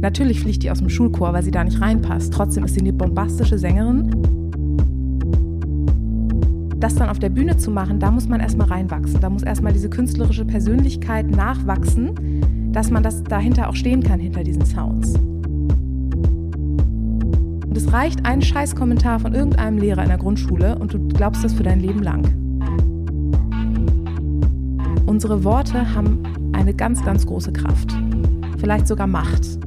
Natürlich fliegt die aus dem Schulchor, weil sie da nicht reinpasst. Trotzdem ist sie eine bombastische Sängerin. Das dann auf der Bühne zu machen, da muss man erstmal reinwachsen. Da muss erstmal diese künstlerische Persönlichkeit nachwachsen, dass man das dahinter auch stehen kann, hinter diesen Sounds. Und es reicht ein Scheißkommentar von irgendeinem Lehrer in der Grundschule und du glaubst das für dein Leben lang. Unsere Worte haben eine ganz, ganz große Kraft. Vielleicht sogar Macht.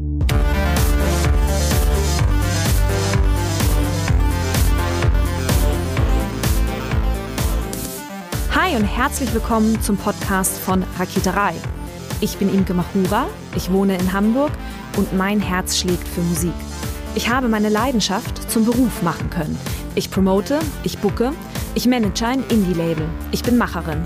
Hi und herzlich willkommen zum Podcast von Raketerei. Ich bin Imke Machura, ich wohne in Hamburg und mein Herz schlägt für Musik. Ich habe meine Leidenschaft zum Beruf machen können. Ich promote, ich bucke, ich manage ein Indie-Label, ich bin Macherin.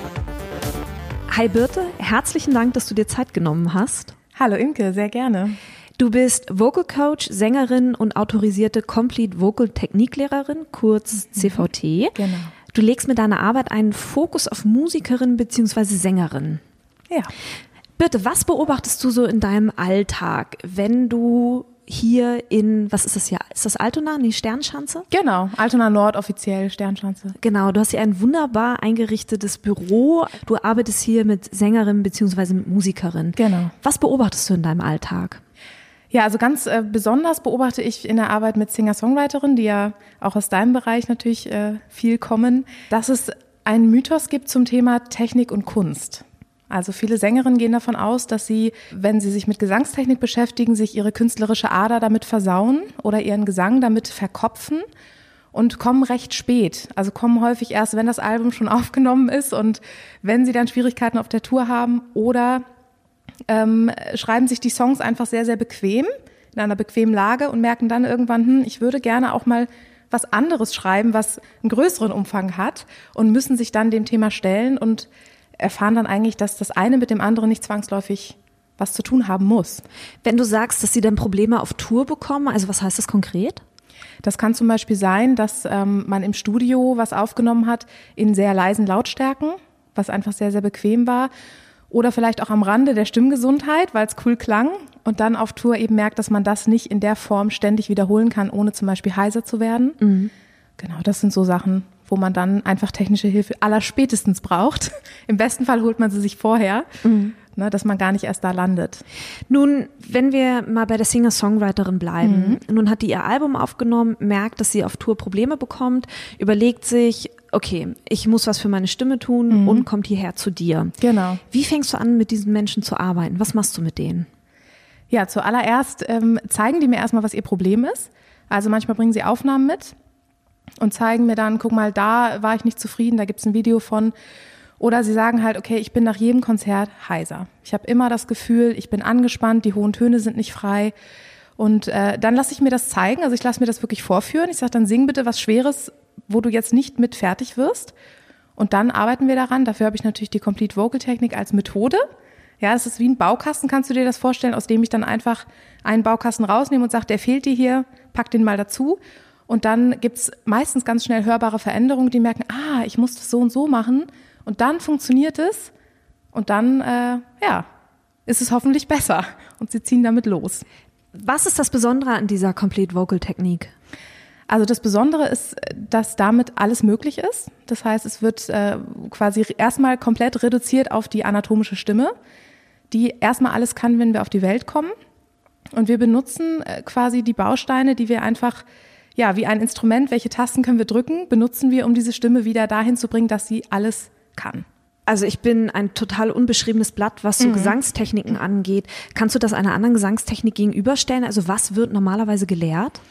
Hi Birte, herzlichen Dank, dass du dir Zeit genommen hast. Hallo Imke, sehr gerne. Du bist Vocal Coach, Sängerin und autorisierte Complete Vocal Techniklehrerin, kurz mhm. CVT. Genau. Du legst mit deiner Arbeit einen Fokus auf Musikerin bzw. Sängerin. Ja. Birte, was beobachtest du so in deinem Alltag, wenn du hier in, was ist das hier? Ist das Altona, die Sternschanze? Genau, Altona Nord offiziell, Sternschanze. Genau, du hast hier ein wunderbar eingerichtetes Büro. Du arbeitest hier mit Sängerin beziehungsweise mit Musikerin. Genau. Was beobachtest du in deinem Alltag? Ja, also ganz äh, besonders beobachte ich in der Arbeit mit Singer-Songwriterinnen, die ja auch aus deinem Bereich natürlich äh, viel kommen, dass es einen Mythos gibt zum Thema Technik und Kunst. Also viele Sängerinnen gehen davon aus, dass sie, wenn sie sich mit Gesangstechnik beschäftigen, sich ihre künstlerische Ader damit versauen oder ihren Gesang damit verkopfen und kommen recht spät. Also kommen häufig erst, wenn das Album schon aufgenommen ist und wenn sie dann Schwierigkeiten auf der Tour haben oder ähm, schreiben sich die Songs einfach sehr, sehr bequem, in einer bequemen Lage und merken dann irgendwann, hm, ich würde gerne auch mal was anderes schreiben, was einen größeren Umfang hat und müssen sich dann dem Thema stellen und erfahren dann eigentlich, dass das eine mit dem anderen nicht zwangsläufig was zu tun haben muss. Wenn du sagst, dass sie dann Probleme auf Tour bekommen, also was heißt das konkret? Das kann zum Beispiel sein, dass ähm, man im Studio was aufgenommen hat in sehr leisen Lautstärken, was einfach sehr, sehr bequem war. Oder vielleicht auch am Rande der Stimmgesundheit, weil es cool klang. Und dann auf Tour eben merkt, dass man das nicht in der Form ständig wiederholen kann, ohne zum Beispiel heiser zu werden. Mhm. Genau, das sind so Sachen, wo man dann einfach technische Hilfe aller spätestens braucht. Im besten Fall holt man sie sich vorher. Mhm. Ne, dass man gar nicht erst da landet. Nun, wenn wir mal bei der Singer-Songwriterin bleiben, mhm. nun hat die ihr Album aufgenommen, merkt, dass sie auf Tour Probleme bekommt, überlegt sich, okay, ich muss was für meine Stimme tun mhm. und kommt hierher zu dir. Genau. Wie fängst du an, mit diesen Menschen zu arbeiten? Was machst du mit denen? Ja, zuallererst ähm, zeigen die mir erstmal, was ihr Problem ist. Also manchmal bringen sie Aufnahmen mit und zeigen mir dann, guck mal, da war ich nicht zufrieden, da gibt's ein Video von. Oder sie sagen halt, okay, ich bin nach jedem Konzert heiser. Ich habe immer das Gefühl, ich bin angespannt, die hohen Töne sind nicht frei. Und äh, dann lasse ich mir das zeigen, also ich lasse mir das wirklich vorführen. Ich sage dann, sing bitte was Schweres, wo du jetzt nicht mit fertig wirst. Und dann arbeiten wir daran. Dafür habe ich natürlich die Complete Vocal Technik als Methode. Ja, es ist wie ein Baukasten, kannst du dir das vorstellen, aus dem ich dann einfach einen Baukasten rausnehme und sage, der fehlt dir hier, pack den mal dazu. Und dann gibt's meistens ganz schnell hörbare Veränderungen, die merken, ah, ich muss das so und so machen. Und dann funktioniert es. Und dann, äh, ja, ist es hoffentlich besser. Und sie ziehen damit los. Was ist das Besondere an dieser Complete Vocal Technik? Also das Besondere ist, dass damit alles möglich ist. Das heißt, es wird äh, quasi erstmal komplett reduziert auf die anatomische Stimme, die erstmal alles kann, wenn wir auf die Welt kommen. Und wir benutzen äh, quasi die Bausteine, die wir einfach ja, wie ein Instrument, welche Tasten können wir drücken, benutzen wir, um diese Stimme wieder dahin zu bringen, dass sie alles kann. Also ich bin ein total unbeschriebenes Blatt, was so mhm. Gesangstechniken angeht. Kannst du das einer anderen Gesangstechnik gegenüberstellen? Also was wird normalerweise gelehrt?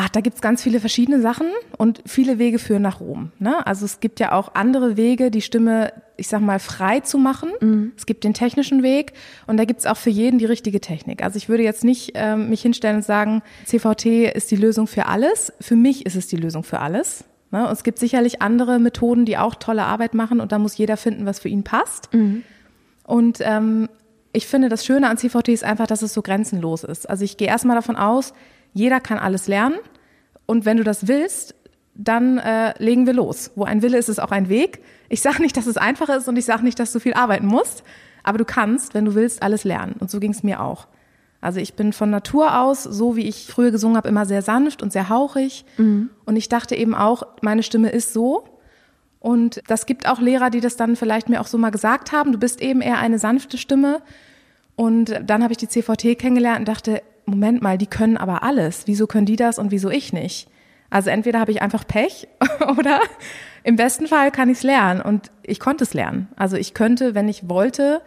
Ach, da gibt's ganz viele verschiedene Sachen und viele Wege führen nach Rom. Ne? Also es gibt ja auch andere Wege, die Stimme, ich sag mal, frei zu machen. Mhm. Es gibt den technischen Weg und da gibt's auch für jeden die richtige Technik. Also ich würde jetzt nicht ähm, mich hinstellen und sagen, CVT ist die Lösung für alles. Für mich ist es die Lösung für alles. Ne? Und es gibt sicherlich andere Methoden, die auch tolle Arbeit machen und da muss jeder finden, was für ihn passt. Mhm. Und ähm, ich finde, das Schöne an CVT ist einfach, dass es so grenzenlos ist. Also ich gehe erstmal davon aus, jeder kann alles lernen. Und wenn du das willst, dann äh, legen wir los. Wo ein Wille ist, ist auch ein Weg. Ich sage nicht, dass es einfach ist und ich sage nicht, dass du viel arbeiten musst, aber du kannst, wenn du willst, alles lernen. Und so ging es mir auch. Also ich bin von Natur aus, so wie ich früher gesungen habe, immer sehr sanft und sehr hauchig. Mhm. Und ich dachte eben auch, meine Stimme ist so. Und das gibt auch Lehrer, die das dann vielleicht mir auch so mal gesagt haben. Du bist eben eher eine sanfte Stimme. Und dann habe ich die CVT kennengelernt und dachte, Moment mal, die können aber alles. Wieso können die das und wieso ich nicht? Also entweder habe ich einfach Pech oder im besten Fall kann ich es lernen. Und ich konnte es lernen. Also ich könnte, wenn ich wollte,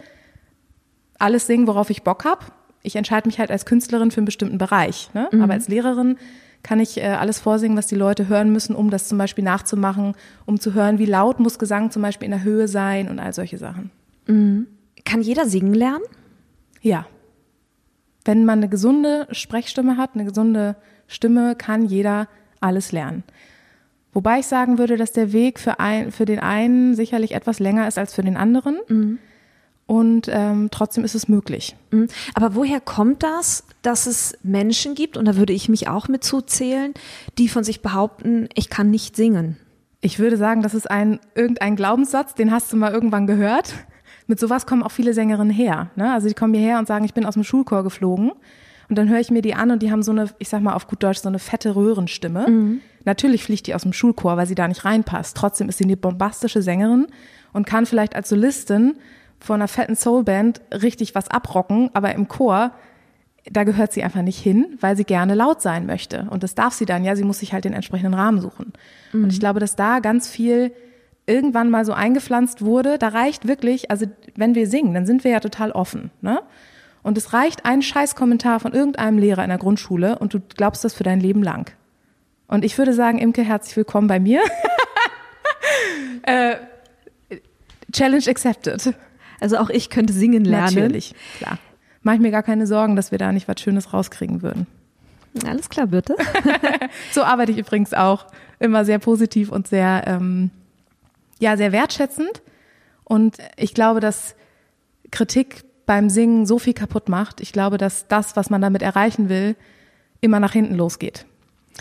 alles singen, worauf ich Bock habe. Ich entscheide mich halt als Künstlerin für einen bestimmten Bereich. Ne? Mhm. Aber als Lehrerin kann ich äh, alles vorsingen, was die Leute hören müssen, um das zum Beispiel nachzumachen, um zu hören, wie laut muss Gesang zum Beispiel in der Höhe sein und all solche Sachen. Mhm. Kann jeder singen lernen? Ja. Wenn man eine gesunde Sprechstimme hat, eine gesunde Stimme, kann jeder alles lernen. Wobei ich sagen würde, dass der Weg für, ein, für den einen sicherlich etwas länger ist als für den anderen. Mhm. Und ähm, trotzdem ist es möglich. Mhm. Aber woher kommt das, dass es Menschen gibt, und da würde ich mich auch mit zuzählen, die von sich behaupten, ich kann nicht singen? Ich würde sagen, das ist ein irgendein Glaubenssatz, den hast du mal irgendwann gehört mit sowas kommen auch viele Sängerinnen her. Ne? Also die kommen hierher und sagen, ich bin aus dem Schulchor geflogen. Und dann höre ich mir die an und die haben so eine, ich sag mal auf gut Deutsch, so eine fette Röhrenstimme. Mhm. Natürlich fliegt die aus dem Schulchor, weil sie da nicht reinpasst. Trotzdem ist sie eine bombastische Sängerin und kann vielleicht als Solistin von einer fetten Soulband richtig was abrocken, aber im Chor, da gehört sie einfach nicht hin, weil sie gerne laut sein möchte. Und das darf sie dann, ja, sie muss sich halt den entsprechenden Rahmen suchen. Mhm. Und ich glaube, dass da ganz viel irgendwann mal so eingepflanzt wurde, da reicht wirklich, also wenn wir singen, dann sind wir ja total offen, ne? Und es reicht ein Scheißkommentar von irgendeinem Lehrer in der Grundschule und du glaubst das für dein Leben lang. Und ich würde sagen, Imke, herzlich willkommen bei mir. äh, Challenge accepted. Also auch ich könnte singen lernen. Natürlich, klar. Mach ich mir gar keine Sorgen, dass wir da nicht was Schönes rauskriegen würden. Alles klar, bitte. so arbeite ich übrigens auch. Immer sehr positiv und sehr ähm, ja sehr wertschätzend. Und ich glaube, dass Kritik beim Singen so viel kaputt macht. Ich glaube, dass das, was man damit erreichen will, immer nach hinten losgeht.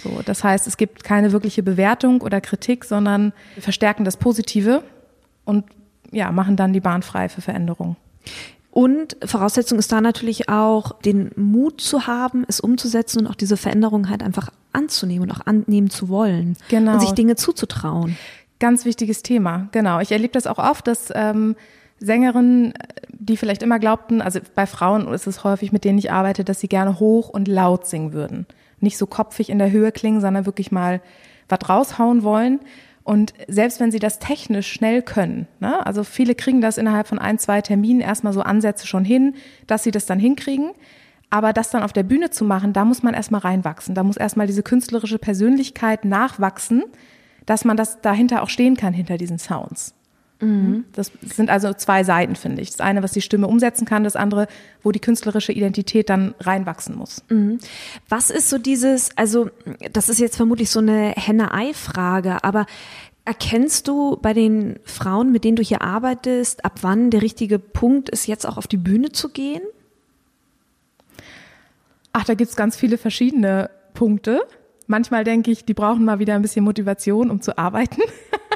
So, das heißt, es gibt keine wirkliche Bewertung oder Kritik, sondern wir verstärken das Positive und ja, machen dann die Bahn frei für Veränderungen. Und Voraussetzung ist da natürlich auch, den Mut zu haben, es umzusetzen und auch diese Veränderung halt einfach anzunehmen und auch annehmen zu wollen. Genau. Und sich Dinge zuzutrauen. Ganz wichtiges Thema, genau. Ich erlebe das auch oft, dass ähm, Sängerinnen, die vielleicht immer glaubten, also bei Frauen ist es häufig, mit denen ich arbeite, dass sie gerne hoch und laut singen würden. Nicht so kopfig in der Höhe klingen, sondern wirklich mal was raushauen wollen. Und selbst wenn sie das technisch schnell können, ne, also viele kriegen das innerhalb von ein, zwei Terminen erstmal so Ansätze schon hin, dass sie das dann hinkriegen. Aber das dann auf der Bühne zu machen, da muss man erstmal reinwachsen. Da muss erstmal diese künstlerische Persönlichkeit nachwachsen, dass man das dahinter auch stehen kann, hinter diesen Sounds. Mhm. Das sind also zwei Seiten, finde ich. Das eine, was die Stimme umsetzen kann, das andere, wo die künstlerische Identität dann reinwachsen muss. Mhm. Was ist so dieses, also das ist jetzt vermutlich so eine Henne-Ei-Frage, aber erkennst du bei den Frauen, mit denen du hier arbeitest, ab wann der richtige Punkt ist, jetzt auch auf die Bühne zu gehen? Ach, da gibt es ganz viele verschiedene Punkte. Manchmal denke ich, die brauchen mal wieder ein bisschen Motivation, um zu arbeiten.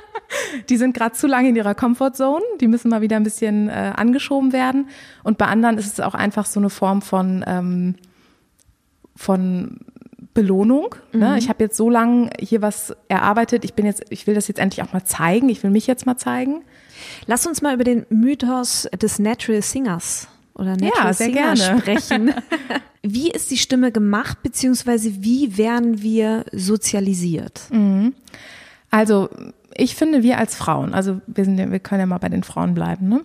die sind gerade zu lange in ihrer Comfortzone, die müssen mal wieder ein bisschen äh, angeschoben werden. Und bei anderen ist es auch einfach so eine Form von, ähm, von Belohnung. Ne? Mhm. Ich habe jetzt so lange hier was erarbeitet. Ich bin jetzt, ich will das jetzt endlich auch mal zeigen. Ich will mich jetzt mal zeigen. Lass uns mal über den Mythos des Natural Singers oder Natural ja, sehr Singer gerne. sprechen. wie ist die Stimme gemacht, beziehungsweise wie werden wir sozialisiert? Mhm. Also ich finde, wir als Frauen, also wir, sind, wir können ja mal bei den Frauen bleiben, ne?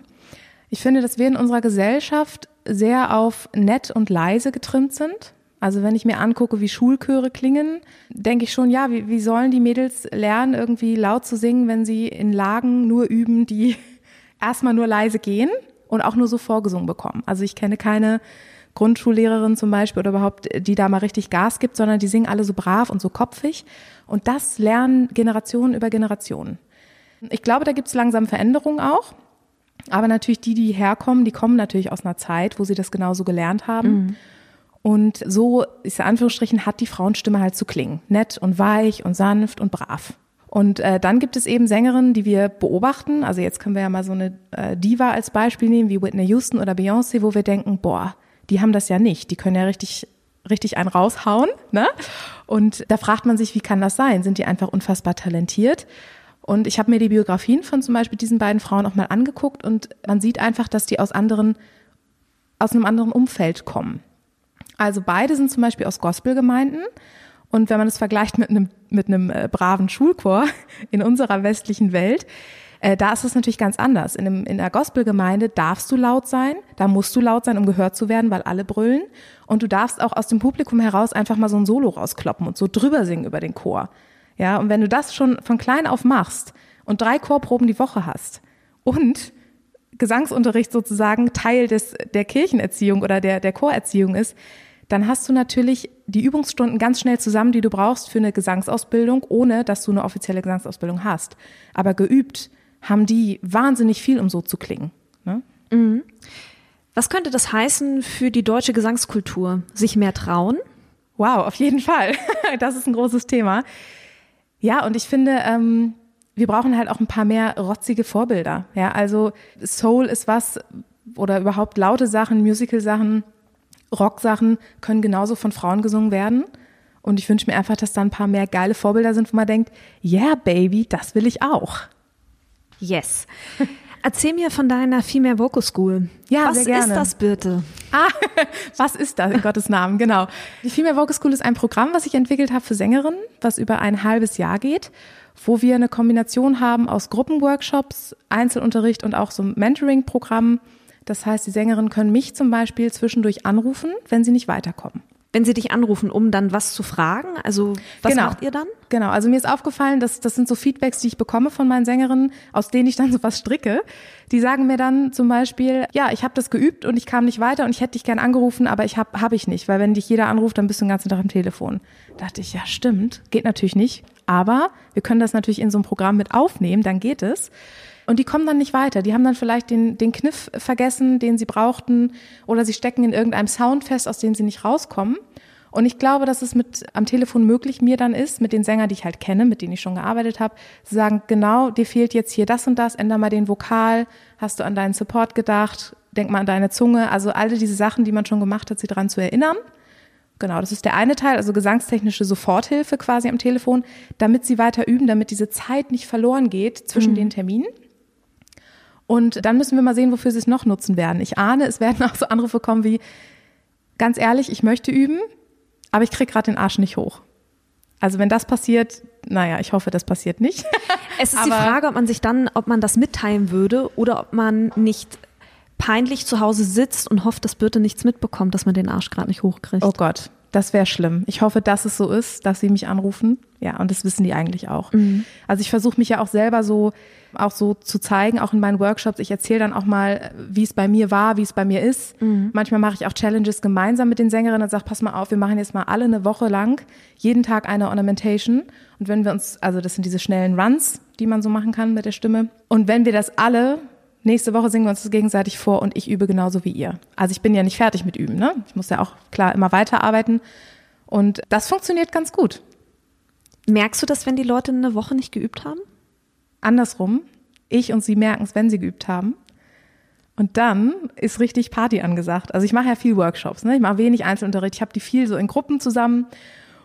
Ich finde, dass wir in unserer Gesellschaft sehr auf nett und leise getrimmt sind. Also wenn ich mir angucke, wie Schulchöre klingen, denke ich schon, ja, wie, wie sollen die Mädels lernen, irgendwie laut zu singen, wenn sie in Lagen nur üben, die erstmal nur leise gehen und auch nur so vorgesungen bekommen. Also ich kenne keine Grundschullehrerin zum Beispiel oder überhaupt, die da mal richtig Gas gibt, sondern die singen alle so brav und so kopfig. Und das lernen Generationen über Generationen. Ich glaube, da gibt es langsam Veränderungen auch. Aber natürlich die, die herkommen, die kommen natürlich aus einer Zeit, wo sie das genauso gelernt haben. Mhm. Und so, ist in Anführungsstrichen, hat die Frauenstimme halt zu klingen. Nett und weich und sanft und brav. Und äh, dann gibt es eben Sängerinnen, die wir beobachten. Also jetzt können wir ja mal so eine äh, Diva als Beispiel nehmen, wie Whitney Houston oder Beyoncé, wo wir denken, boah, die haben das ja nicht. Die können ja richtig, richtig einen raushauen. Ne? Und da fragt man sich, wie kann das sein? Sind die einfach unfassbar talentiert? Und ich habe mir die Biografien von zum Beispiel diesen beiden Frauen auch mal angeguckt und man sieht einfach, dass die aus anderen, aus einem anderen Umfeld kommen. Also beide sind zum Beispiel aus Gospelgemeinden. Und wenn man es vergleicht mit einem, mit einem äh, braven Schulchor in unserer westlichen Welt, äh, da ist es natürlich ganz anders. In, einem, in der Gospelgemeinde darfst du laut sein, da musst du laut sein, um gehört zu werden, weil alle brüllen. Und du darfst auch aus dem Publikum heraus einfach mal so ein Solo rauskloppen und so drüber singen über den Chor. Ja, und wenn du das schon von klein auf machst und drei Chorproben die Woche hast und Gesangsunterricht sozusagen Teil des, der Kirchenerziehung oder der, der Chorerziehung ist, dann hast du natürlich die Übungsstunden ganz schnell zusammen, die du brauchst für eine Gesangsausbildung, ohne dass du eine offizielle Gesangsausbildung hast. Aber geübt haben die wahnsinnig viel, um so zu klingen. Ne? Mhm. Was könnte das heißen für die deutsche Gesangskultur? Sich mehr trauen? Wow, auf jeden Fall. Das ist ein großes Thema. Ja, und ich finde, ähm, wir brauchen halt auch ein paar mehr rotzige Vorbilder. Ja, also Soul ist was oder überhaupt laute Sachen, Musical-Sachen, Rock-Sachen können genauso von Frauen gesungen werden. Und ich wünsche mir einfach, dass da ein paar mehr geile Vorbilder sind, wo man denkt, yeah, Baby, das will ich auch. Yes. Erzähl mir von deiner Female Vocal School. Ja, was sehr gerne. ist das bitte? Ah, was ist das in Gottes Namen? Genau. Die Female Vocal School ist ein Programm, was ich entwickelt habe für Sängerinnen, was über ein halbes Jahr geht, wo wir eine Kombination haben aus Gruppenworkshops, Einzelunterricht und auch so Mentoring-Programm. Das heißt, die Sängerinnen können mich zum Beispiel zwischendurch anrufen, wenn sie nicht weiterkommen wenn sie dich anrufen, um dann was zu fragen? Also was genau. macht ihr dann? Genau, also mir ist aufgefallen, dass das sind so Feedbacks, die ich bekomme von meinen Sängerinnen, aus denen ich dann so was stricke. Die sagen mir dann zum Beispiel, ja, ich habe das geübt und ich kam nicht weiter und ich hätte dich gern angerufen, aber ich habe hab ich nicht, weil wenn dich jeder anruft, dann bist du den ganzen Tag am Telefon. Da dachte ich, ja stimmt, geht natürlich nicht, aber wir können das natürlich in so einem Programm mit aufnehmen, dann geht es. Und die kommen dann nicht weiter. Die haben dann vielleicht den, den Kniff vergessen, den sie brauchten, oder sie stecken in irgendeinem Sound fest, aus dem sie nicht rauskommen. Und ich glaube, dass es mit am Telefon möglich mir dann ist, mit den Sängern, die ich halt kenne, mit denen ich schon gearbeitet habe, zu sagen, genau, dir fehlt jetzt hier das und das, änder mal den Vokal, hast du an deinen Support gedacht, denk mal an deine Zunge, also alle diese Sachen, die man schon gemacht hat, sie daran zu erinnern. Genau, das ist der eine Teil, also gesangstechnische Soforthilfe quasi am Telefon, damit sie weiter üben, damit diese Zeit nicht verloren geht zwischen mhm. den Terminen. Und dann müssen wir mal sehen, wofür sie es noch nutzen werden. Ich ahne, es werden auch so Anrufe kommen wie, ganz ehrlich, ich möchte üben, aber ich kriege gerade den Arsch nicht hoch. Also wenn das passiert, naja, ich hoffe, das passiert nicht. Es ist die Frage, ob man sich dann, ob man das mitteilen würde oder ob man nicht peinlich zu Hause sitzt und hofft, dass Birte nichts mitbekommt, dass man den Arsch gerade nicht hochkriegt. Oh Gott, das wäre schlimm. Ich hoffe, dass es so ist, dass sie mich anrufen. Ja, und das wissen die eigentlich auch. Mhm. Also ich versuche mich ja auch selber so auch so zu zeigen, auch in meinen Workshops. Ich erzähle dann auch mal, wie es bei mir war, wie es bei mir ist. Mhm. Manchmal mache ich auch Challenges gemeinsam mit den Sängerinnen und sage, pass mal auf, wir machen jetzt mal alle eine Woche lang jeden Tag eine Ornamentation. Und wenn wir uns, also das sind diese schnellen Runs, die man so machen kann mit der Stimme. Und wenn wir das alle Nächste Woche singen wir uns das gegenseitig vor und ich übe genauso wie ihr. Also ich bin ja nicht fertig mit Üben, ne? Ich muss ja auch klar immer weiterarbeiten. Und das funktioniert ganz gut. Merkst du das, wenn die Leute eine Woche nicht geübt haben? andersrum, ich und sie merken es, wenn sie geübt haben. Und dann ist richtig Party angesagt. Also ich mache ja viel Workshops, ne? ich mache wenig Einzelunterricht, ich habe die viel so in Gruppen zusammen.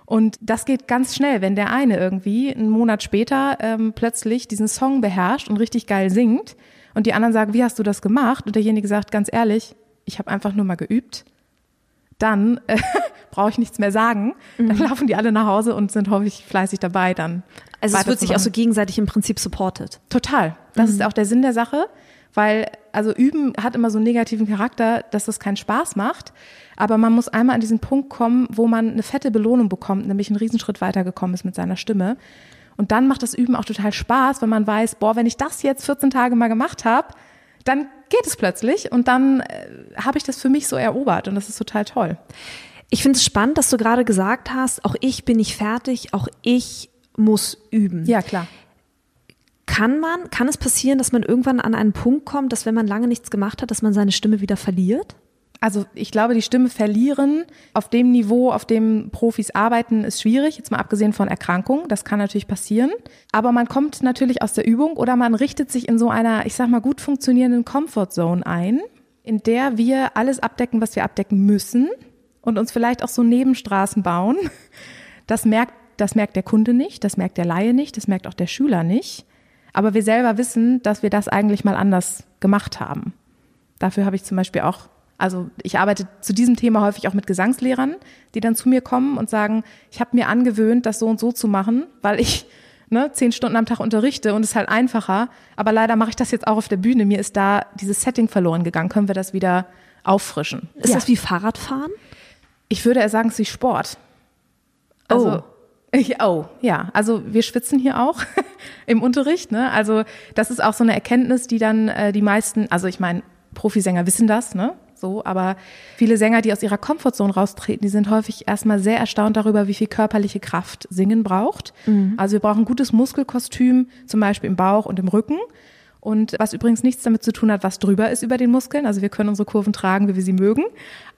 Und das geht ganz schnell, wenn der eine irgendwie einen Monat später ähm, plötzlich diesen Song beherrscht und richtig geil singt und die anderen sagen, wie hast du das gemacht? Und derjenige sagt, ganz ehrlich, ich habe einfach nur mal geübt. Dann äh, brauche ich nichts mehr sagen. Dann mhm. laufen die alle nach Hause und sind hoffentlich fleißig dabei dann. Also es wird sich auch so gegenseitig im Prinzip supportet. Total. Das mhm. ist auch der Sinn der Sache, weil also üben hat immer so einen negativen Charakter, dass das keinen Spaß macht. Aber man muss einmal an diesen Punkt kommen, wo man eine fette Belohnung bekommt, nämlich einen Riesenschritt weitergekommen ist mit seiner Stimme. Und dann macht das Üben auch total Spaß, wenn man weiß, boah, wenn ich das jetzt 14 Tage mal gemacht habe, dann geht es plötzlich und dann äh, habe ich das für mich so erobert und das ist total toll. Ich finde es spannend, dass du gerade gesagt hast, auch ich bin nicht fertig, auch ich muss üben. Ja, klar. Kann man, kann es passieren, dass man irgendwann an einen Punkt kommt, dass wenn man lange nichts gemacht hat, dass man seine Stimme wieder verliert? Also ich glaube, die Stimme verlieren auf dem Niveau, auf dem Profis arbeiten, ist schwierig, jetzt mal abgesehen von Erkrankungen. Das kann natürlich passieren. Aber man kommt natürlich aus der Übung oder man richtet sich in so einer, ich sag mal, gut funktionierenden Comfort Zone ein, in der wir alles abdecken, was wir abdecken müssen und uns vielleicht auch so Nebenstraßen bauen. Das merkt, das merkt der Kunde nicht, das merkt der Laie nicht, das merkt auch der Schüler nicht. Aber wir selber wissen, dass wir das eigentlich mal anders gemacht haben. Dafür habe ich zum Beispiel auch, also ich arbeite zu diesem Thema häufig auch mit Gesangslehrern, die dann zu mir kommen und sagen, ich habe mir angewöhnt, das so und so zu machen, weil ich ne, zehn Stunden am Tag unterrichte und es ist halt einfacher. Aber leider mache ich das jetzt auch auf der Bühne. Mir ist da dieses Setting verloren gegangen. Können wir das wieder auffrischen? Ist ja. das wie Fahrradfahren? Ich würde eher sagen, es ist wie Sport. Also, oh. Oh, ja. Also wir schwitzen hier auch im Unterricht. Ne? Also das ist auch so eine Erkenntnis, die dann äh, die meisten, also ich meine, Profisänger wissen das, ne? So, aber viele Sänger, die aus ihrer Komfortzone raustreten, die sind häufig erstmal sehr erstaunt darüber, wie viel körperliche Kraft Singen braucht. Mhm. Also wir brauchen gutes Muskelkostüm, zum Beispiel im Bauch und im Rücken. Und was übrigens nichts damit zu tun hat, was drüber ist über den Muskeln. Also wir können unsere Kurven tragen, wie wir sie mögen.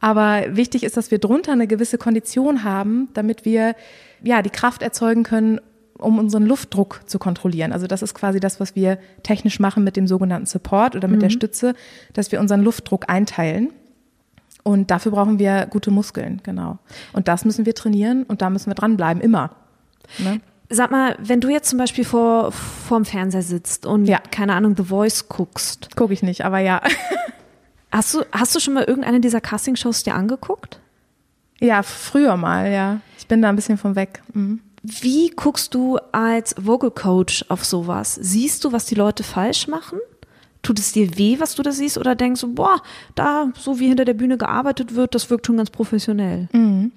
Aber wichtig ist, dass wir drunter eine gewisse Kondition haben, damit wir ja, die Kraft erzeugen können, um unseren Luftdruck zu kontrollieren. Also das ist quasi das, was wir technisch machen mit dem sogenannten Support oder mit mhm. der Stütze, dass wir unseren Luftdruck einteilen. Und dafür brauchen wir gute Muskeln, genau. Und das müssen wir trainieren und da müssen wir dranbleiben, immer. Ne? Sag mal, wenn du jetzt zum Beispiel vor vorm Fernseher sitzt und ja. keine Ahnung The Voice guckst, gucke ich nicht, aber ja. Hast du hast du schon mal irgendeine dieser Castingshows dir angeguckt? Ja, früher mal, ja. Ich bin da ein bisschen von weg. Mhm. Wie guckst du als Vocal Coach auf sowas? Siehst du, was die Leute falsch machen? Tut es dir weh, was du da siehst? Oder denkst du, boah, da, so wie hinter der Bühne gearbeitet wird, das wirkt schon ganz professionell? Mhm.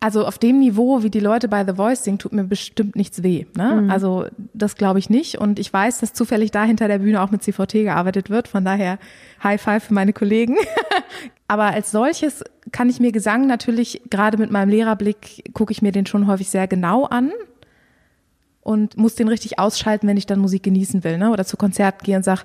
Also auf dem Niveau, wie die Leute bei The Voice singen, tut mir bestimmt nichts weh. Ne? Mhm. Also das glaube ich nicht. Und ich weiß, dass zufällig da hinter der Bühne auch mit CVT gearbeitet wird. Von daher High Five für meine Kollegen. Aber als solches kann ich mir Gesang natürlich, gerade mit meinem Lehrerblick, gucke ich mir den schon häufig sehr genau an und muss den richtig ausschalten, wenn ich dann Musik genießen will. Ne? Oder zu Konzerten gehe und sage,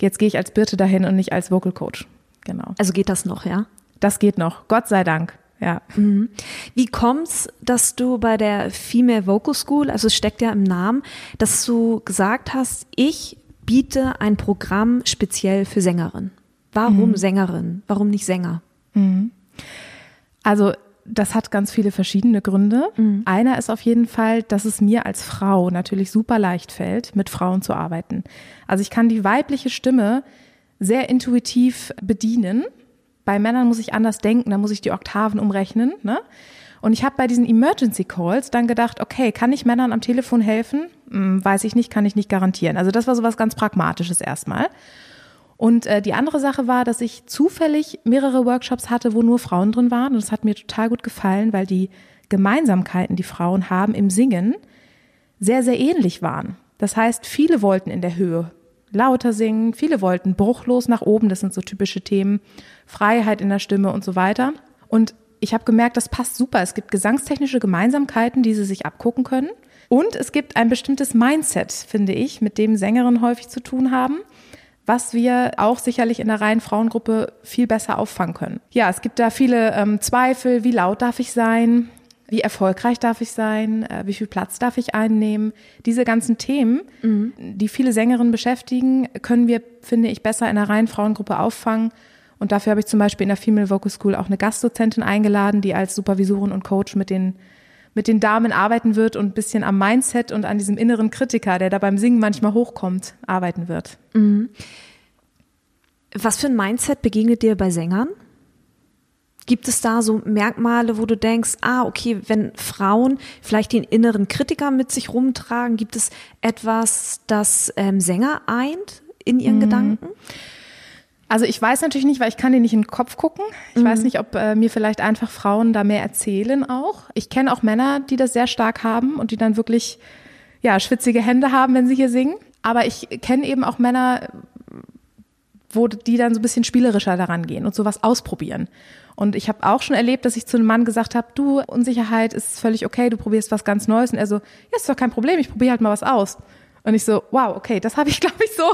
jetzt gehe ich als Birte dahin und nicht als Vocal Coach. Genau. Also geht das noch, ja? Das geht noch. Gott sei Dank. Ja. Mhm. Wie kommt's, dass du bei der Female Vocal School, also es steckt ja im Namen, dass du gesagt hast, ich biete ein Programm speziell für Sängerinnen? Warum mhm. Sängerin? Warum nicht Sänger? Mhm. Also das hat ganz viele verschiedene Gründe. Mhm. Einer ist auf jeden Fall, dass es mir als Frau natürlich super leicht fällt, mit Frauen zu arbeiten. Also ich kann die weibliche Stimme sehr intuitiv bedienen. Bei Männern muss ich anders denken, da muss ich die Oktaven umrechnen. Ne? Und ich habe bei diesen Emergency Calls dann gedacht, okay, kann ich Männern am Telefon helfen? Hm, weiß ich nicht, kann ich nicht garantieren. Also das war so was ganz Pragmatisches erstmal. Und äh, die andere Sache war, dass ich zufällig mehrere Workshops hatte, wo nur Frauen drin waren. Und das hat mir total gut gefallen, weil die Gemeinsamkeiten, die Frauen haben im Singen, sehr, sehr ähnlich waren. Das heißt, viele wollten in der Höhe lauter singen, viele wollten bruchlos nach oben, das sind so typische Themen, Freiheit in der Stimme und so weiter. Und ich habe gemerkt, das passt super. Es gibt gesangstechnische Gemeinsamkeiten, die sie sich abgucken können. Und es gibt ein bestimmtes Mindset, finde ich, mit dem Sängerinnen häufig zu tun haben was wir auch sicherlich in der reinen Frauengruppe viel besser auffangen können. Ja, es gibt da viele ähm, Zweifel, wie laut darf ich sein, wie erfolgreich darf ich sein, äh, wie viel Platz darf ich einnehmen. Diese ganzen Themen, mhm. die viele Sängerinnen beschäftigen, können wir, finde ich, besser in der reinen Frauengruppe auffangen. Und dafür habe ich zum Beispiel in der Female Vocal School auch eine Gastdozentin eingeladen, die als Supervisorin und Coach mit den mit den Damen arbeiten wird und ein bisschen am Mindset und an diesem inneren Kritiker, der da beim Singen manchmal hochkommt, arbeiten wird. Mhm. Was für ein Mindset begegnet dir bei Sängern? Gibt es da so Merkmale, wo du denkst, ah, okay, wenn Frauen vielleicht den inneren Kritiker mit sich rumtragen, gibt es etwas, das ähm, Sänger eint? in ihren mhm. Gedanken? Also ich weiß natürlich nicht, weil ich kann dir nicht in den Kopf gucken. Ich mhm. weiß nicht, ob äh, mir vielleicht einfach Frauen da mehr erzählen auch. Ich kenne auch Männer, die das sehr stark haben und die dann wirklich ja schwitzige Hände haben, wenn sie hier singen. Aber ich kenne eben auch Männer, wo die dann so ein bisschen spielerischer daran gehen und sowas ausprobieren. Und ich habe auch schon erlebt, dass ich zu einem Mann gesagt habe, du, Unsicherheit ist völlig okay, du probierst was ganz Neues. Und er so, ja, ist doch kein Problem, ich probiere halt mal was aus. Und ich so, wow, okay, das habe ich, glaube ich, so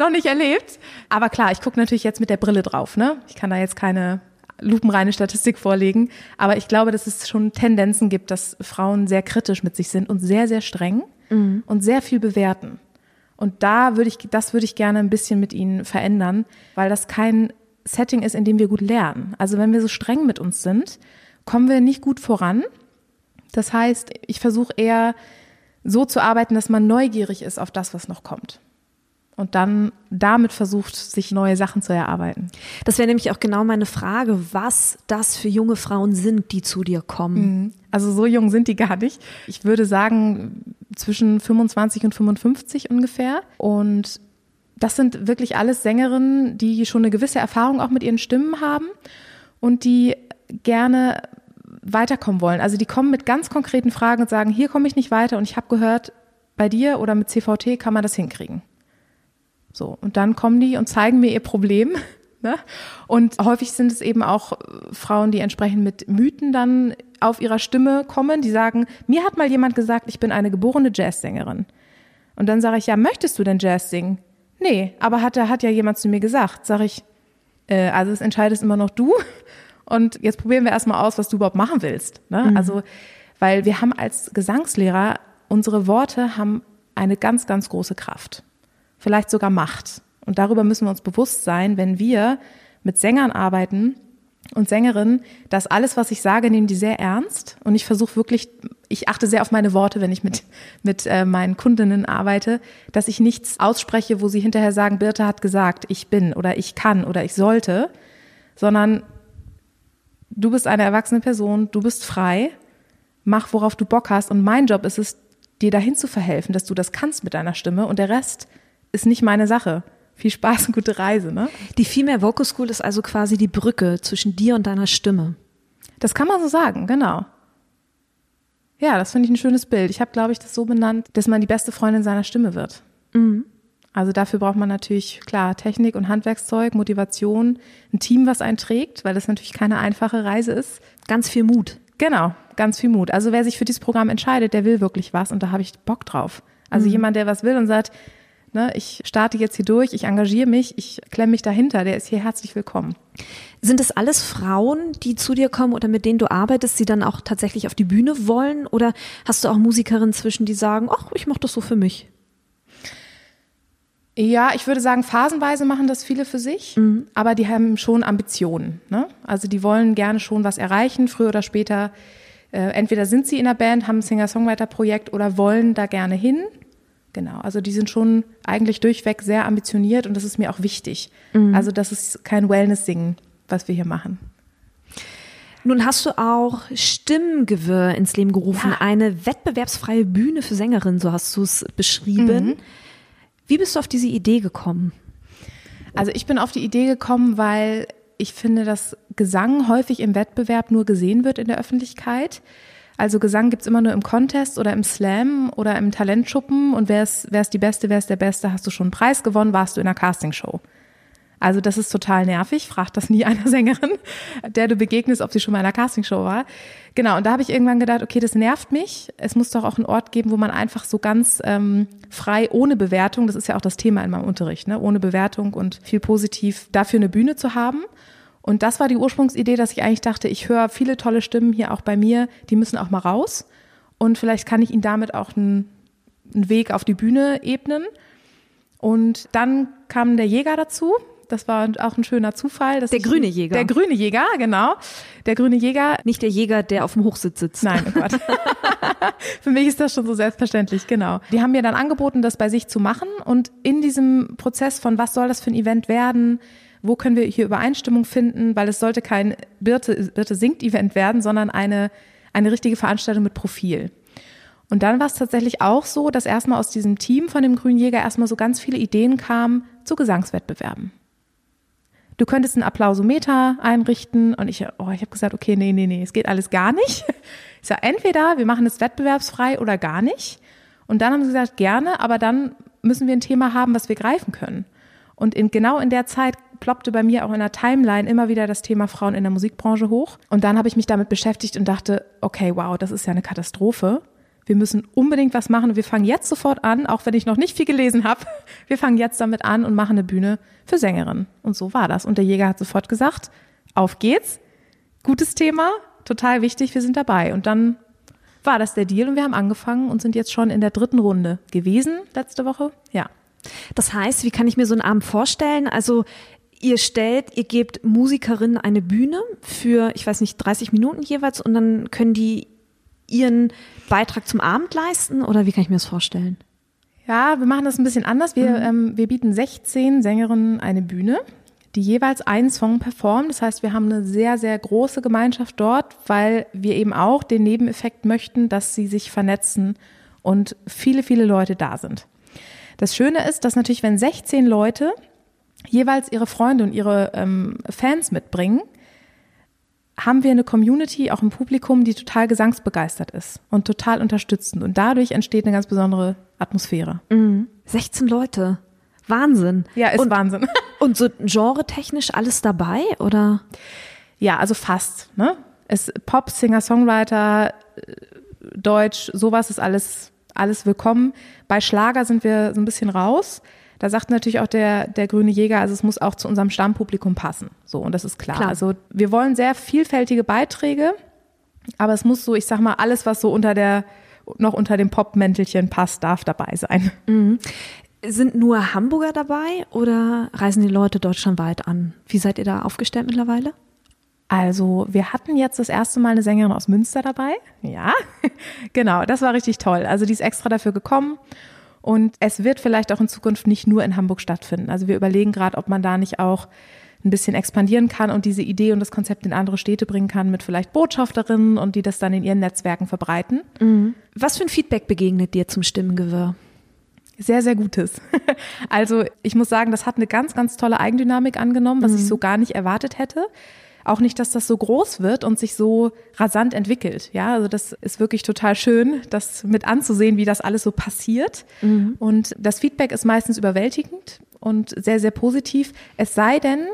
noch nicht erlebt. Aber klar, ich gucke natürlich jetzt mit der Brille drauf. Ne? Ich kann da jetzt keine lupenreine Statistik vorlegen. Aber ich glaube, dass es schon Tendenzen gibt, dass Frauen sehr kritisch mit sich sind und sehr, sehr streng mhm. und sehr viel bewerten. Und da würde ich, das würde ich gerne ein bisschen mit ihnen verändern, weil das kein Setting ist, in dem wir gut lernen. Also wenn wir so streng mit uns sind, kommen wir nicht gut voran. Das heißt, ich versuche eher so zu arbeiten, dass man neugierig ist auf das, was noch kommt und dann damit versucht, sich neue Sachen zu erarbeiten. Das wäre nämlich auch genau meine Frage, was das für junge Frauen sind, die zu dir kommen. Mhm. Also so jung sind die gar nicht. Ich würde sagen zwischen 25 und 55 ungefähr. Und das sind wirklich alles Sängerinnen, die schon eine gewisse Erfahrung auch mit ihren Stimmen haben und die gerne weiterkommen wollen. Also die kommen mit ganz konkreten Fragen und sagen, hier komme ich nicht weiter und ich habe gehört, bei dir oder mit CVT kann man das hinkriegen. So, und dann kommen die und zeigen mir ihr Problem. Ne? Und häufig sind es eben auch Frauen, die entsprechend mit Mythen dann auf ihrer Stimme kommen, die sagen, mir hat mal jemand gesagt, ich bin eine geborene Jazzsängerin. Und dann sage ich, ja, möchtest du denn Jazz singen? Nee, aber hat, hat ja jemand zu mir gesagt. Sag ich, äh, also es entscheidest immer noch du. Und jetzt probieren wir erstmal aus, was du überhaupt machen willst. Ne? Mhm. Also, weil wir haben als Gesangslehrer, unsere Worte haben eine ganz, ganz große Kraft vielleicht sogar Macht. Und darüber müssen wir uns bewusst sein, wenn wir mit Sängern arbeiten und Sängerinnen, dass alles, was ich sage, nehmen die sehr ernst. Und ich versuche wirklich, ich achte sehr auf meine Worte, wenn ich mit, mit äh, meinen Kundinnen arbeite, dass ich nichts ausspreche, wo sie hinterher sagen, Birte hat gesagt, ich bin oder ich kann oder ich sollte, sondern du bist eine erwachsene Person, du bist frei, mach, worauf du Bock hast. Und mein Job ist es, dir dahin zu verhelfen, dass du das kannst mit deiner Stimme und der Rest ist nicht meine Sache. Viel Spaß und gute Reise, ne? Die Female Vocal School ist also quasi die Brücke zwischen dir und deiner Stimme. Das kann man so sagen, genau. Ja, das finde ich ein schönes Bild. Ich habe, glaube ich, das so benannt, dass man die beste Freundin seiner Stimme wird. Mhm. Also dafür braucht man natürlich, klar, Technik und Handwerkszeug, Motivation, ein Team, was einen trägt, weil das natürlich keine einfache Reise ist. Ganz viel Mut. Genau, ganz viel Mut. Also wer sich für dieses Programm entscheidet, der will wirklich was und da habe ich Bock drauf. Also mhm. jemand, der was will und sagt, Ne, ich starte jetzt hier durch, ich engagiere mich, ich klemme mich dahinter, der ist hier herzlich willkommen. Sind es alles Frauen, die zu dir kommen oder mit denen du arbeitest, die dann auch tatsächlich auf die Bühne wollen? Oder hast du auch Musikerinnen zwischen, die sagen, ach, ich mache das so für mich? Ja, ich würde sagen, phasenweise machen das viele für sich, mhm. aber die haben schon Ambitionen. Ne? Also die wollen gerne schon was erreichen, früher oder später. Äh, entweder sind sie in der Band, haben ein Singer-Songwriter-Projekt oder wollen da gerne hin Genau, also die sind schon eigentlich durchweg sehr ambitioniert und das ist mir auch wichtig. Mhm. Also das ist kein Wellness-Singen, was wir hier machen. Nun hast du auch Stimmgewirr ins Leben gerufen, ja. eine wettbewerbsfreie Bühne für Sängerinnen, so hast du es beschrieben. Mhm. Wie bist du auf diese Idee gekommen? Also ich bin auf die Idee gekommen, weil ich finde, dass Gesang häufig im Wettbewerb nur gesehen wird in der Öffentlichkeit. Also Gesang gibt's immer nur im Contest oder im Slam oder im Talentschuppen und wer ist, wer ist die Beste, wer ist der Beste, hast du schon einen Preis gewonnen, warst du in einer Castingshow. Also das ist total nervig, fragt das nie einer Sängerin, der du begegnest, ob sie schon mal in einer Castingshow war. Genau, und da habe ich irgendwann gedacht, okay, das nervt mich. Es muss doch auch einen Ort geben, wo man einfach so ganz ähm, frei, ohne Bewertung, das ist ja auch das Thema in meinem Unterricht, ne? ohne Bewertung und viel positiv, dafür eine Bühne zu haben. Und das war die Ursprungsidee, dass ich eigentlich dachte, ich höre viele tolle Stimmen hier auch bei mir, die müssen auch mal raus. Und vielleicht kann ich ihnen damit auch einen, einen Weg auf die Bühne ebnen. Und dann kam der Jäger dazu. Das war auch ein schöner Zufall. der grüne Jäger. Der grüne Jäger, genau. Der grüne Jäger. Nicht der Jäger, der auf dem Hochsitz sitzt. Nein, oh Gott. Für mich ist das schon so selbstverständlich, genau. Die haben mir dann angeboten, das bei sich zu machen. Und in diesem Prozess von, was soll das für ein Event werden, wo können wir hier Übereinstimmung finden, weil es sollte kein Birte, Birte singt Event werden, sondern eine, eine richtige Veranstaltung mit Profil. Und dann war es tatsächlich auch so, dass erstmal aus diesem Team von dem Grünen Jäger erstmal so ganz viele Ideen kamen zu Gesangswettbewerben. Du könntest einen Applausometer einrichten und ich, oh, ich habe gesagt, okay, nee, nee, nee, es geht alles gar nicht. Ich sage, entweder wir machen es wettbewerbsfrei oder gar nicht. Und dann haben sie gesagt, gerne, aber dann müssen wir ein Thema haben, was wir greifen können. Und in, genau in der Zeit ploppte bei mir auch in der Timeline immer wieder das Thema Frauen in der Musikbranche hoch. Und dann habe ich mich damit beschäftigt und dachte, okay, wow, das ist ja eine Katastrophe. Wir müssen unbedingt was machen. Wir fangen jetzt sofort an, auch wenn ich noch nicht viel gelesen habe. Wir fangen jetzt damit an und machen eine Bühne für Sängerinnen. Und so war das. Und der Jäger hat sofort gesagt, auf geht's. Gutes Thema, total wichtig, wir sind dabei. Und dann war das der Deal und wir haben angefangen und sind jetzt schon in der dritten Runde gewesen letzte Woche. Ja. Das heißt, wie kann ich mir so einen Abend vorstellen? Also ihr stellt, ihr gebt Musikerinnen eine Bühne für, ich weiß nicht, 30 Minuten jeweils und dann können die ihren Beitrag zum Abend leisten oder wie kann ich mir das vorstellen? Ja, wir machen das ein bisschen anders. Wir, mhm. ähm, wir bieten 16 Sängerinnen eine Bühne, die jeweils einen Song performen. Das heißt, wir haben eine sehr, sehr große Gemeinschaft dort, weil wir eben auch den Nebeneffekt möchten, dass sie sich vernetzen und viele, viele Leute da sind. Das Schöne ist, dass natürlich, wenn 16 Leute jeweils ihre Freunde und ihre ähm, Fans mitbringen, haben wir eine Community, auch im Publikum, die total gesangsbegeistert ist und total unterstützend. Und dadurch entsteht eine ganz besondere Atmosphäre. Mhm. 16 Leute. Wahnsinn. Ja, ist und, Wahnsinn. Und so genre-technisch alles dabei, oder? Ja, also fast. Ne? Es Pop, Singer, Songwriter, Deutsch, sowas ist alles, alles willkommen. Bei Schlager sind wir so ein bisschen raus. Da sagt natürlich auch der, der grüne Jäger, also es muss auch zu unserem Stammpublikum passen. So, und das ist klar. klar. Also wir wollen sehr vielfältige Beiträge, aber es muss so, ich sag mal, alles, was so unter der, noch unter dem Pop-Mäntelchen passt, darf dabei sein. Mhm. Sind nur Hamburger dabei oder reisen die Leute deutschlandweit an? Wie seid ihr da aufgestellt mittlerweile? Also, wir hatten jetzt das erste Mal eine Sängerin aus Münster dabei. Ja, genau, das war richtig toll. Also, die ist extra dafür gekommen und es wird vielleicht auch in Zukunft nicht nur in Hamburg stattfinden. Also wir überlegen gerade, ob man da nicht auch ein bisschen expandieren kann und diese Idee und das Konzept in andere Städte bringen kann mit vielleicht Botschafterinnen und die das dann in ihren Netzwerken verbreiten. Mhm. Was für ein Feedback begegnet dir zum Stimmengewirr? Sehr, sehr gutes. Also ich muss sagen, das hat eine ganz, ganz tolle Eigendynamik angenommen, was mhm. ich so gar nicht erwartet hätte auch nicht, dass das so groß wird und sich so rasant entwickelt. Ja, also das ist wirklich total schön, das mit anzusehen, wie das alles so passiert. Mhm. Und das Feedback ist meistens überwältigend und sehr, sehr positiv. Es sei denn,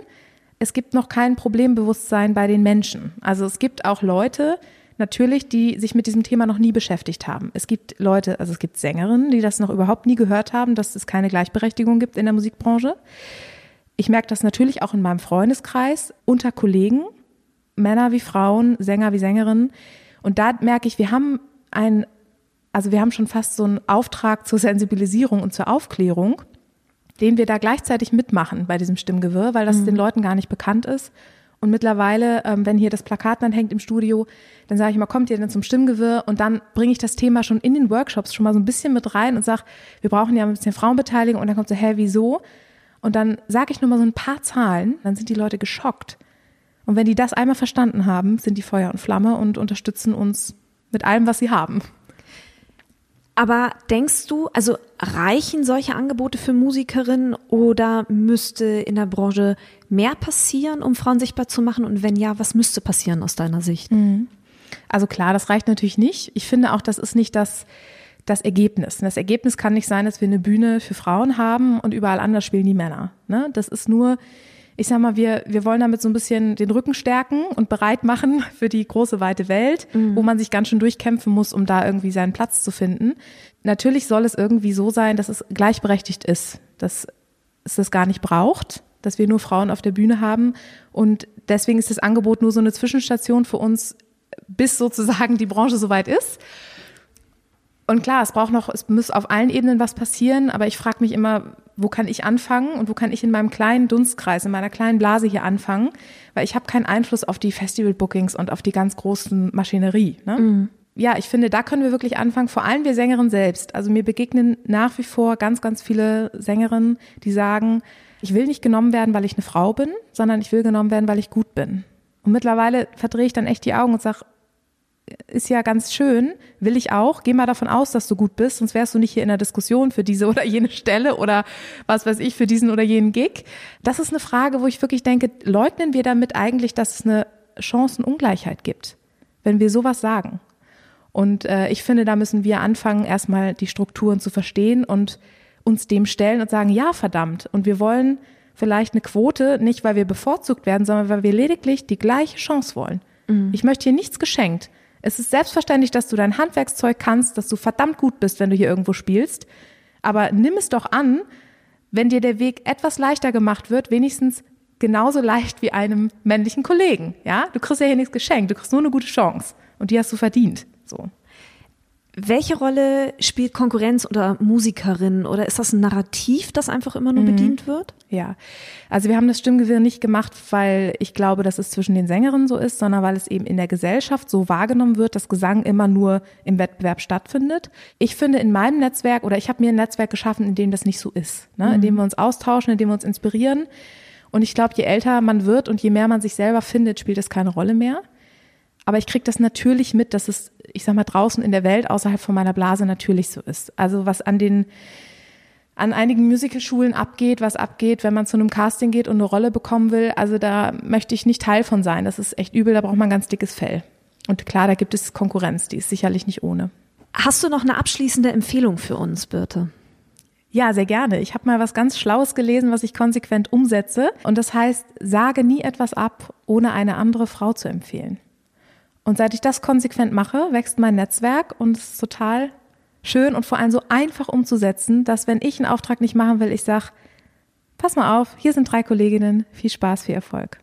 es gibt noch kein Problembewusstsein bei den Menschen. Also es gibt auch Leute, natürlich, die sich mit diesem Thema noch nie beschäftigt haben. Es gibt Leute, also es gibt Sängerinnen, die das noch überhaupt nie gehört haben, dass es keine Gleichberechtigung gibt in der Musikbranche. Ich merke das natürlich auch in meinem Freundeskreis unter Kollegen, Männer wie Frauen, Sänger wie Sängerinnen. Und da merke ich, wir haben ein, also wir haben schon fast so einen Auftrag zur Sensibilisierung und zur Aufklärung, den wir da gleichzeitig mitmachen bei diesem Stimmgewirr, weil das mhm. den Leuten gar nicht bekannt ist. Und mittlerweile, ähm, wenn hier das Plakat dann hängt im Studio, dann sage ich immer, kommt ihr denn zum Stimmgewirr? Und dann bringe ich das Thema schon in den Workshops schon mal so ein bisschen mit rein und sage, wir brauchen ja ein bisschen Frauenbeteiligung. Und dann kommt so, hä, wieso? Und dann sage ich nur mal so ein paar Zahlen, dann sind die Leute geschockt. Und wenn die das einmal verstanden haben, sind die Feuer und Flamme und unterstützen uns mit allem, was sie haben. Aber denkst du, also reichen solche Angebote für Musikerinnen oder müsste in der Branche mehr passieren, um Frauen sichtbar zu machen? Und wenn ja, was müsste passieren aus deiner Sicht? Mhm. Also klar, das reicht natürlich nicht. Ich finde auch, das ist nicht das, das Ergebnis. Und das Ergebnis kann nicht sein, dass wir eine Bühne für Frauen haben und überall anders spielen die Männer. Ne? Das ist nur, ich sag mal, wir, wir wollen damit so ein bisschen den Rücken stärken und bereit machen für die große weite Welt, mhm. wo man sich ganz schön durchkämpfen muss, um da irgendwie seinen Platz zu finden. Natürlich soll es irgendwie so sein, dass es gleichberechtigt ist, dass es das gar nicht braucht, dass wir nur Frauen auf der Bühne haben. Und deswegen ist das Angebot nur so eine Zwischenstation für uns, bis sozusagen die Branche soweit ist. Und klar, es braucht noch, es muss auf allen Ebenen was passieren, aber ich frage mich immer, wo kann ich anfangen und wo kann ich in meinem kleinen Dunstkreis, in meiner kleinen Blase hier anfangen, weil ich habe keinen Einfluss auf die Festival-Bookings und auf die ganz großen Maschinerie. Ne? Mhm. Ja, ich finde, da können wir wirklich anfangen, vor allem wir Sängerinnen selbst. Also mir begegnen nach wie vor ganz, ganz viele Sängerinnen, die sagen, ich will nicht genommen werden, weil ich eine Frau bin, sondern ich will genommen werden, weil ich gut bin. Und mittlerweile verdrehe ich dann echt die Augen und sage, ist ja ganz schön, will ich auch. Geh mal davon aus, dass du gut bist, sonst wärst du nicht hier in der Diskussion für diese oder jene Stelle oder was weiß ich, für diesen oder jenen Gig. Das ist eine Frage, wo ich wirklich denke, leugnen wir damit eigentlich, dass es eine Chancenungleichheit gibt, wenn wir sowas sagen? Und äh, ich finde, da müssen wir anfangen, erstmal die Strukturen zu verstehen und uns dem stellen und sagen, ja, verdammt. Und wir wollen vielleicht eine Quote, nicht weil wir bevorzugt werden, sondern weil wir lediglich die gleiche Chance wollen. Mhm. Ich möchte hier nichts geschenkt. Es ist selbstverständlich, dass du dein Handwerkszeug kannst, dass du verdammt gut bist, wenn du hier irgendwo spielst. Aber nimm es doch an, wenn dir der Weg etwas leichter gemacht wird, wenigstens genauso leicht wie einem männlichen Kollegen. Ja, du kriegst ja hier nichts geschenkt, du kriegst nur eine gute Chance und die hast du verdient. So. Welche Rolle spielt Konkurrenz oder Musikerin oder ist das ein Narrativ, das einfach immer nur mhm. bedient wird? Ja, also wir haben das Stimmgewirr nicht gemacht, weil ich glaube, dass es zwischen den Sängerinnen so ist, sondern weil es eben in der Gesellschaft so wahrgenommen wird, dass Gesang immer nur im Wettbewerb stattfindet. Ich finde in meinem Netzwerk oder ich habe mir ein Netzwerk geschaffen, in dem das nicht so ist, ne? in dem mhm. wir uns austauschen, in dem wir uns inspirieren. Und ich glaube, je älter man wird und je mehr man sich selber findet, spielt es keine Rolle mehr. Aber ich kriege das natürlich mit, dass es, ich sag mal, draußen in der Welt, außerhalb von meiner Blase natürlich so ist. Also was an den an einigen Musicalschulen abgeht, was abgeht, wenn man zu einem Casting geht und eine Rolle bekommen will. Also da möchte ich nicht Teil von sein. Das ist echt übel, da braucht man ganz dickes Fell. Und klar, da gibt es Konkurrenz, die ist sicherlich nicht ohne. Hast du noch eine abschließende Empfehlung für uns, Birte? Ja, sehr gerne. Ich habe mal was ganz Schlaues gelesen, was ich konsequent umsetze. Und das heißt, sage nie etwas ab, ohne eine andere Frau zu empfehlen. Und seit ich das konsequent mache, wächst mein Netzwerk und es ist total schön und vor allem so einfach umzusetzen, dass wenn ich einen Auftrag nicht machen will, ich sage, pass mal auf, hier sind drei Kolleginnen, viel Spaß, viel Erfolg.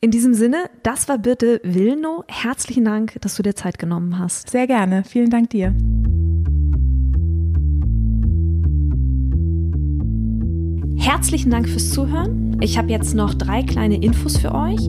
In diesem Sinne, das war Birte Wilno. Herzlichen Dank, dass du dir Zeit genommen hast. Sehr gerne. Vielen Dank dir. Herzlichen Dank fürs Zuhören. Ich habe jetzt noch drei kleine Infos für euch.